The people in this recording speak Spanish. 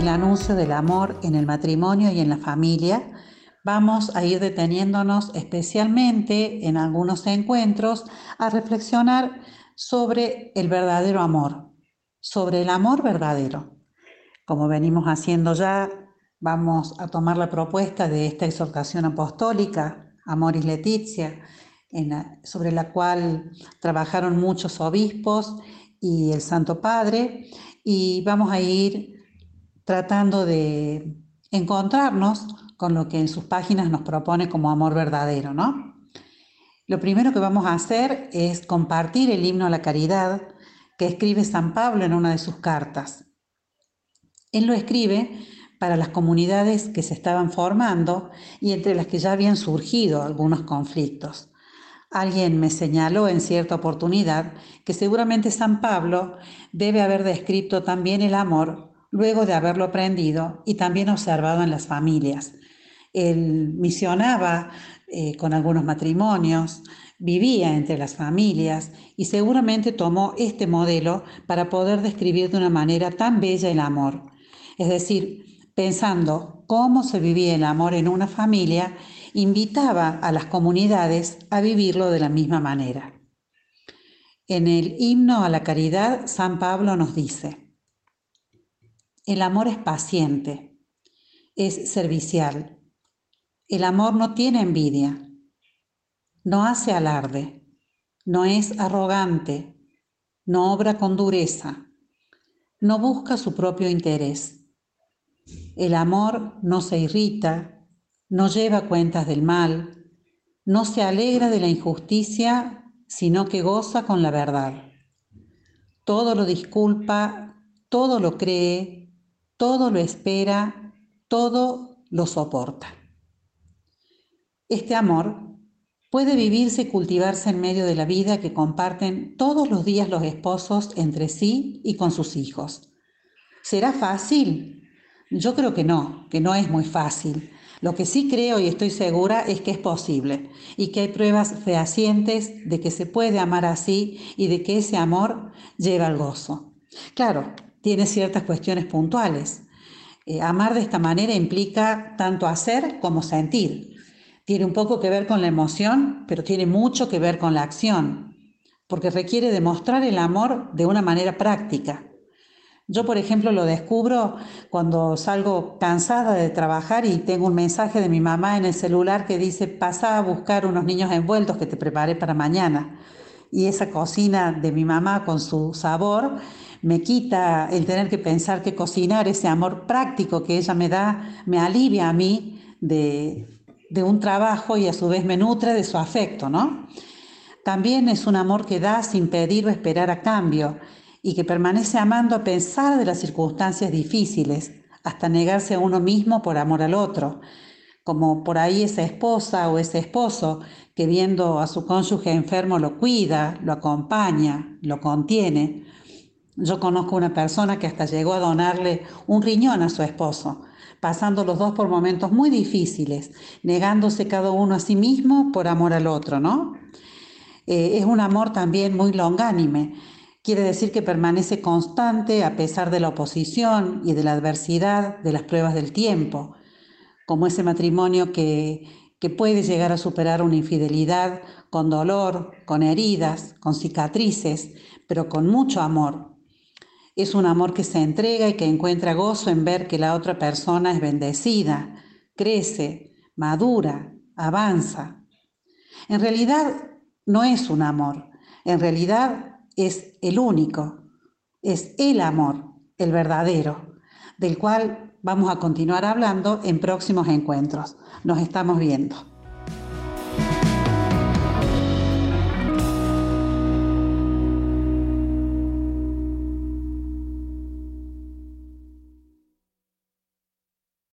el anuncio del amor en el matrimonio y en la familia, vamos a ir deteniéndonos especialmente en algunos encuentros a reflexionar sobre el verdadero amor, sobre el amor verdadero. Como venimos haciendo ya, vamos a tomar la propuesta de esta exhortación apostólica, Amoris Leticia, sobre la cual trabajaron muchos obispos y el Santo Padre, y vamos a ir tratando de encontrarnos con lo que en sus páginas nos propone como amor verdadero, ¿no? Lo primero que vamos a hacer es compartir el himno a la caridad que escribe San Pablo en una de sus cartas. Él lo escribe para las comunidades que se estaban formando y entre las que ya habían surgido algunos conflictos. Alguien me señaló en cierta oportunidad que seguramente San Pablo debe haber descrito también el amor luego de haberlo aprendido y también observado en las familias. Él misionaba eh, con algunos matrimonios, vivía entre las familias y seguramente tomó este modelo para poder describir de una manera tan bella el amor. Es decir, pensando cómo se vivía el amor en una familia invitaba a las comunidades a vivirlo de la misma manera. En el himno a la caridad, San Pablo nos dice, el amor es paciente, es servicial, el amor no tiene envidia, no hace alarde, no es arrogante, no obra con dureza, no busca su propio interés. El amor no se irrita, no lleva cuentas del mal, no se alegra de la injusticia, sino que goza con la verdad. Todo lo disculpa, todo lo cree, todo lo espera, todo lo soporta. Este amor puede vivirse y cultivarse en medio de la vida que comparten todos los días los esposos entre sí y con sus hijos. ¿Será fácil? Yo creo que no, que no es muy fácil lo que sí creo y estoy segura es que es posible y que hay pruebas fehacientes de que se puede amar así y de que ese amor lleva al gozo. Claro, tiene ciertas cuestiones puntuales. Eh, amar de esta manera implica tanto hacer como sentir. Tiene un poco que ver con la emoción, pero tiene mucho que ver con la acción, porque requiere demostrar el amor de una manera práctica. Yo, por ejemplo, lo descubro cuando salgo cansada de trabajar y tengo un mensaje de mi mamá en el celular que dice, pasa a buscar unos niños envueltos que te preparé para mañana. Y esa cocina de mi mamá con su sabor me quita el tener que pensar que cocinar, ese amor práctico que ella me da, me alivia a mí de, de un trabajo y a su vez me nutre de su afecto, ¿no? También es un amor que da sin pedir o esperar a cambio y que permanece amando a pesar de las circunstancias difíciles, hasta negarse a uno mismo por amor al otro, como por ahí esa esposa o ese esposo que viendo a su cónyuge enfermo lo cuida, lo acompaña, lo contiene. Yo conozco una persona que hasta llegó a donarle un riñón a su esposo, pasando los dos por momentos muy difíciles, negándose cada uno a sí mismo por amor al otro, ¿no? Eh, es un amor también muy longánime, Quiere decir que permanece constante a pesar de la oposición y de la adversidad de las pruebas del tiempo, como ese matrimonio que, que puede llegar a superar una infidelidad con dolor, con heridas, con cicatrices, pero con mucho amor. Es un amor que se entrega y que encuentra gozo en ver que la otra persona es bendecida, crece, madura, avanza. En realidad no es un amor, en realidad es el único, es el amor, el verdadero, del cual vamos a continuar hablando en próximos encuentros. Nos estamos viendo.